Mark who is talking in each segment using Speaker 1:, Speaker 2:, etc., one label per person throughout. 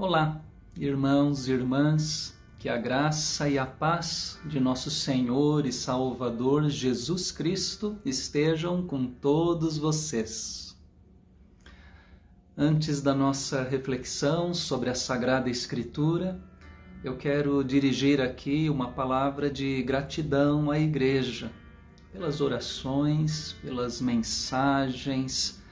Speaker 1: Olá, irmãos e irmãs, que a graça e a paz de nosso Senhor e Salvador Jesus Cristo estejam com todos vocês. Antes da nossa reflexão sobre a Sagrada Escritura, eu quero dirigir aqui uma palavra de gratidão à Igreja pelas orações, pelas mensagens,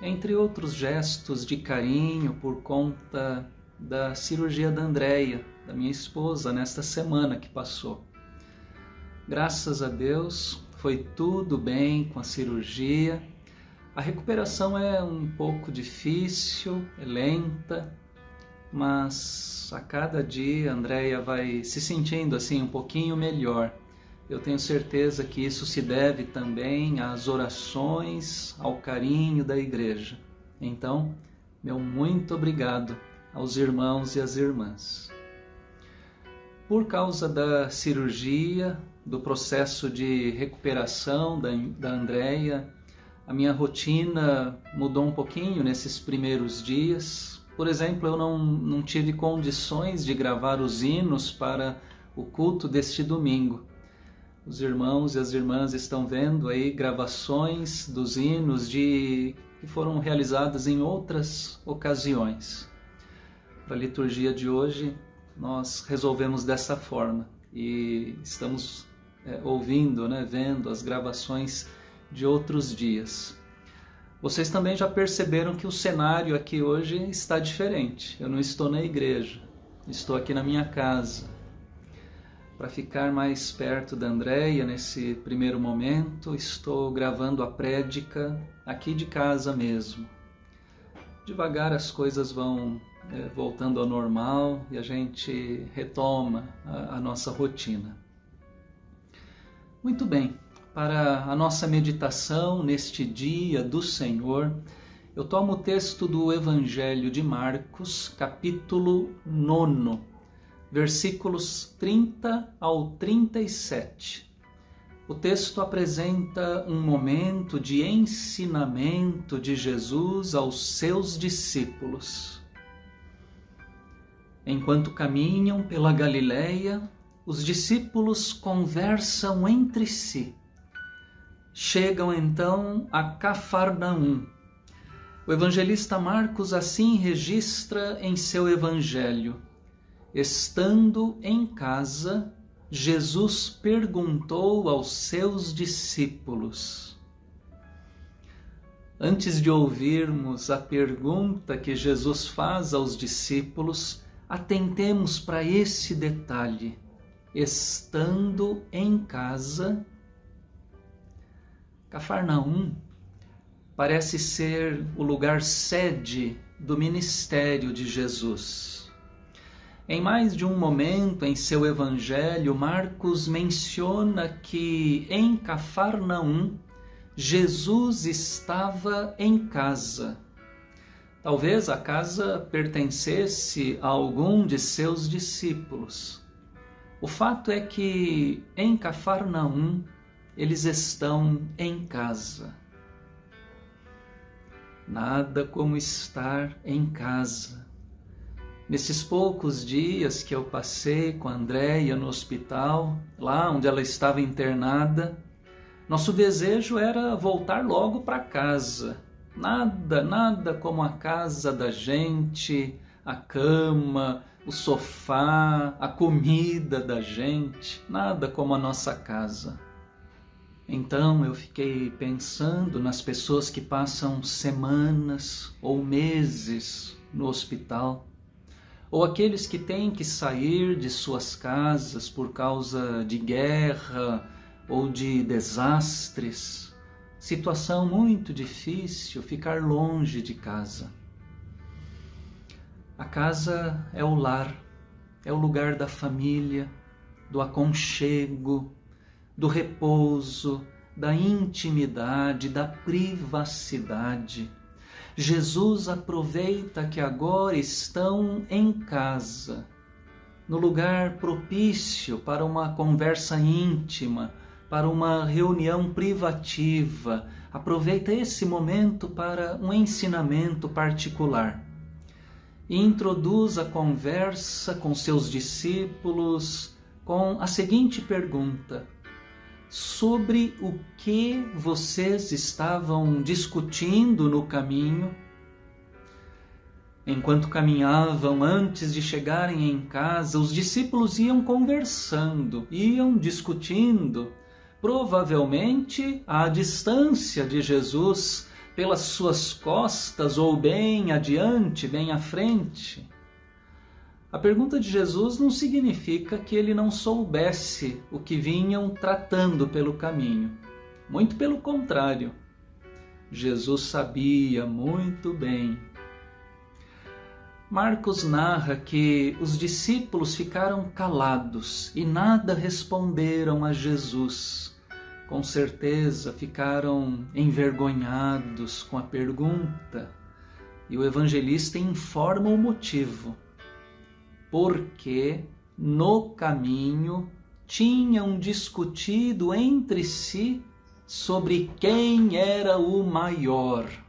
Speaker 1: entre outros gestos de carinho por conta da cirurgia da Andréia, da minha esposa, nesta semana que passou. Graças a Deus, foi tudo bem com a cirurgia. A recuperação é um pouco difícil, é lenta, mas a cada dia a Andréia vai se sentindo assim um pouquinho melhor. Eu tenho certeza que isso se deve também às orações, ao carinho da igreja. Então, meu muito obrigado aos irmãos e às irmãs. Por causa da cirurgia, do processo de recuperação da, da Andrea, a minha rotina mudou um pouquinho nesses primeiros dias. Por exemplo, eu não, não tive condições de gravar os hinos para o culto deste domingo. Os irmãos e as irmãs estão vendo aí gravações dos hinos de que foram realizadas em outras ocasiões. Para a liturgia de hoje, nós resolvemos dessa forma e estamos é, ouvindo, né, vendo as gravações de outros dias. Vocês também já perceberam que o cenário aqui hoje está diferente. Eu não estou na igreja, estou aqui na minha casa para ficar mais perto da Andréia nesse primeiro momento, estou gravando a prédica aqui de casa mesmo. Devagar as coisas vão voltando ao normal e a gente retoma a, a nossa rotina. Muito bem, para a nossa meditação neste dia do Senhor, eu tomo o texto do Evangelho de Marcos, capítulo 9 versículos 30 ao 37. O texto apresenta um momento de ensinamento de Jesus aos seus discípulos. Enquanto caminham pela Galileia, os discípulos conversam entre si. Chegam então a Cafarnaum. O evangelista Marcos assim registra em seu evangelho. Estando em casa, Jesus perguntou aos seus discípulos. Antes de ouvirmos a pergunta que Jesus faz aos discípulos, atentemos para esse detalhe. Estando em casa, Cafarnaum parece ser o lugar sede do ministério de Jesus. Em mais de um momento em seu evangelho, Marcos menciona que em Cafarnaum Jesus estava em casa. Talvez a casa pertencesse a algum de seus discípulos. O fato é que em Cafarnaum eles estão em casa. Nada como estar em casa Nesses poucos dias que eu passei com a Andréia no hospital, lá onde ela estava internada, nosso desejo era voltar logo para casa. Nada, nada como a casa da gente, a cama, o sofá, a comida da gente, nada como a nossa casa. Então eu fiquei pensando nas pessoas que passam semanas ou meses no hospital ou aqueles que têm que sair de suas casas por causa de guerra ou de desastres. Situação muito difícil ficar longe de casa. A casa é o lar, é o lugar da família, do aconchego, do repouso, da intimidade, da privacidade Jesus aproveita que agora estão em casa, no lugar propício para uma conversa íntima, para uma reunião privativa. Aproveita esse momento para um ensinamento particular. introduz a conversa com seus discípulos com a seguinte pergunta: Sobre o que vocês estavam discutindo no caminho? Enquanto caminhavam antes de chegarem em casa, os discípulos iam conversando, iam discutindo, provavelmente à distância de Jesus, pelas suas costas ou bem adiante, bem à frente. A pergunta de Jesus não significa que ele não soubesse o que vinham tratando pelo caminho. Muito pelo contrário. Jesus sabia muito bem. Marcos narra que os discípulos ficaram calados e nada responderam a Jesus com certeza ficaram envergonhados com a pergunta e o evangelista informa o motivo. Porque no caminho tinham discutido entre si sobre quem era o maior.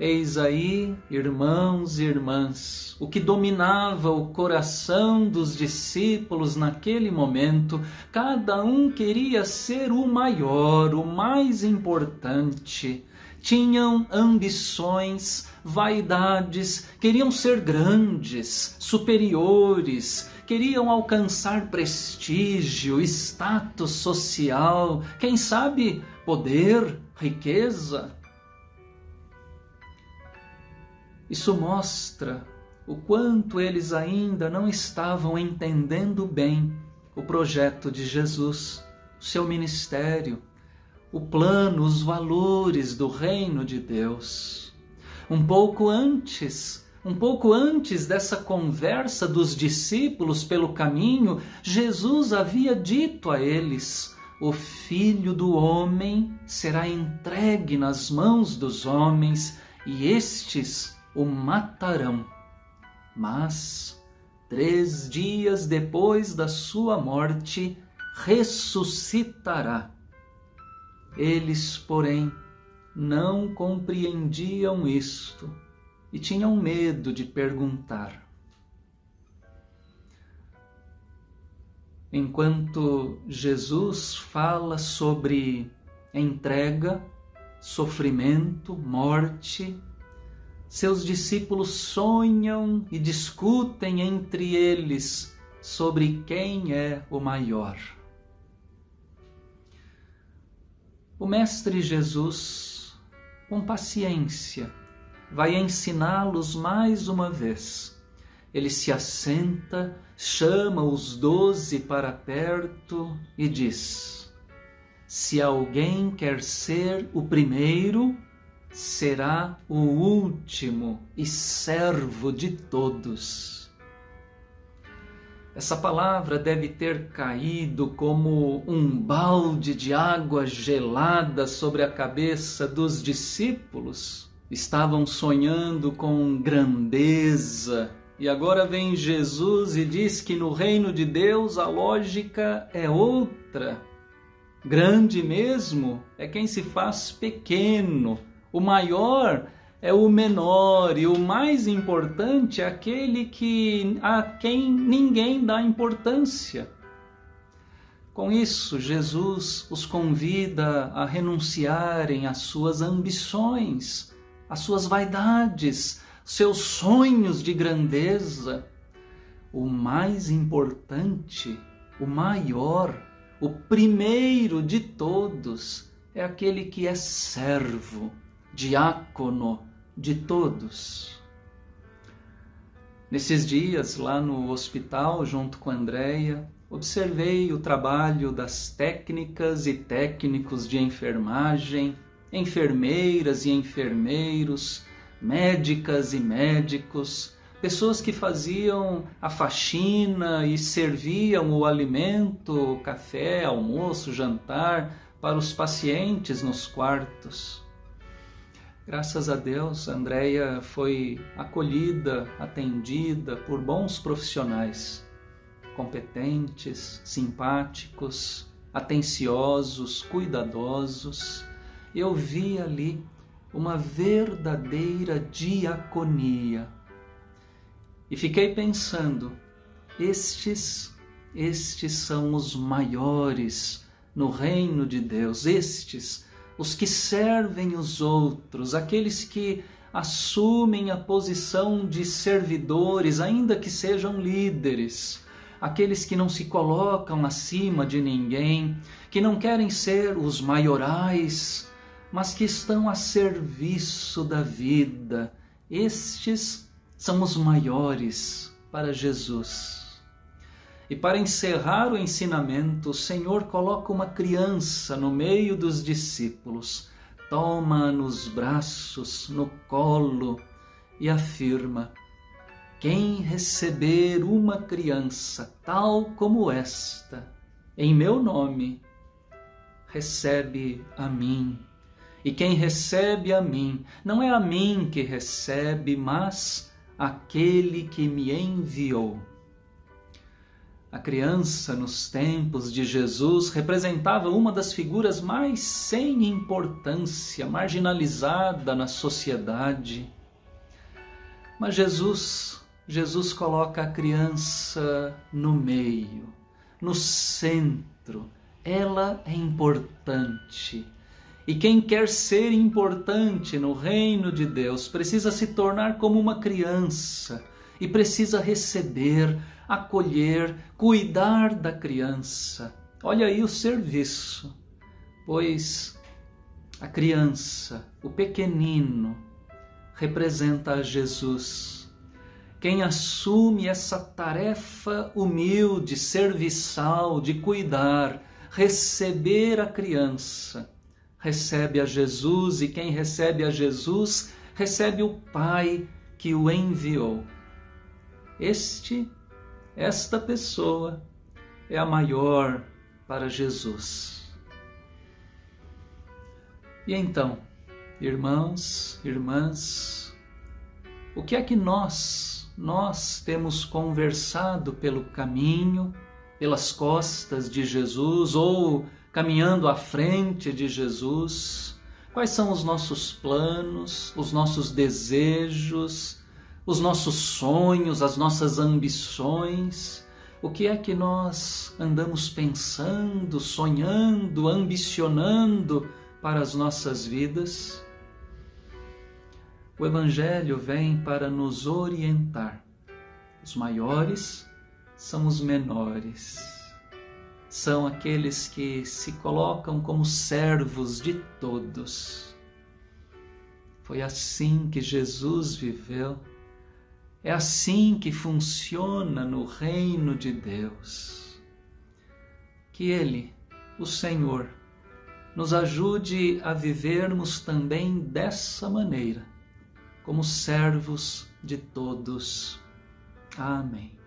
Speaker 1: Eis aí, irmãos e irmãs, o que dominava o coração dos discípulos naquele momento, cada um queria ser o maior, o mais importante. Tinham ambições, vaidades, queriam ser grandes, superiores, queriam alcançar prestígio, status social, quem sabe poder, riqueza. Isso mostra o quanto eles ainda não estavam entendendo bem o projeto de Jesus, o seu ministério, o plano, os valores do reino de Deus. Um pouco antes, um pouco antes dessa conversa dos discípulos pelo caminho, Jesus havia dito a eles: O filho do homem será entregue nas mãos dos homens, e estes o matarão. Mas, três dias depois da sua morte, ressuscitará. Eles, porém, não compreendiam isto e tinham medo de perguntar. Enquanto Jesus fala sobre entrega, sofrimento, morte, seus discípulos sonham e discutem entre eles sobre quem é o maior. O Mestre Jesus, com paciência, vai ensiná-los mais uma vez. Ele se assenta, chama os doze para perto e diz: Se alguém quer ser o primeiro, será o último e servo de todos. Essa palavra deve ter caído como um balde de água gelada sobre a cabeça dos discípulos. Estavam sonhando com grandeza, e agora vem Jesus e diz que no reino de Deus a lógica é outra. Grande mesmo é quem se faz pequeno, o maior é o menor e o mais importante é aquele que a quem ninguém dá importância. Com isso, Jesus os convida a renunciarem às suas ambições, às suas vaidades, seus sonhos de grandeza. O mais importante, o maior, o primeiro de todos é aquele que é servo diácono de todos. Nesses dias, lá no hospital, junto com a observei o trabalho das técnicas e técnicos de enfermagem, enfermeiras e enfermeiros, médicas e médicos, pessoas que faziam a faxina e serviam o alimento, café, almoço, jantar para os pacientes nos quartos. Graças a Deus, Andréia foi acolhida, atendida por bons profissionais, competentes, simpáticos, atenciosos, cuidadosos. Eu vi ali uma verdadeira diaconia, E fiquei pensando, estes, estes são os maiores no reino de Deus, estes, os que servem os outros, aqueles que assumem a posição de servidores, ainda que sejam líderes, aqueles que não se colocam acima de ninguém, que não querem ser os maiorais, mas que estão a serviço da vida. Estes são os maiores para Jesus. E para encerrar o ensinamento, o Senhor coloca uma criança no meio dos discípulos, toma nos braços, no colo e afirma: Quem receber uma criança tal como esta, em meu nome, recebe a mim. E quem recebe a mim, não é a mim que recebe, mas aquele que me enviou. A criança, nos tempos de Jesus, representava uma das figuras mais sem importância, marginalizada na sociedade. Mas Jesus, Jesus coloca a criança no meio, no centro. Ela é importante. E quem quer ser importante no reino de Deus precisa se tornar como uma criança e precisa receber acolher, cuidar da criança. Olha aí o serviço, pois a criança, o pequenino, representa a Jesus. Quem assume essa tarefa humilde, serviçal, de cuidar, receber a criança, recebe a Jesus, e quem recebe a Jesus, recebe o Pai que o enviou. Este esta pessoa é a maior para Jesus. E então, irmãos, irmãs, o que é que nós, nós temos conversado pelo caminho, pelas costas de Jesus ou caminhando à frente de Jesus? Quais são os nossos planos, os nossos desejos, os nossos sonhos, as nossas ambições, o que é que nós andamos pensando, sonhando, ambicionando para as nossas vidas? O Evangelho vem para nos orientar. Os maiores são os menores. São aqueles que se colocam como servos de todos. Foi assim que Jesus viveu é assim que funciona no reino de Deus. Que Ele, o Senhor, nos ajude a vivermos também dessa maneira, como servos de todos. Amém.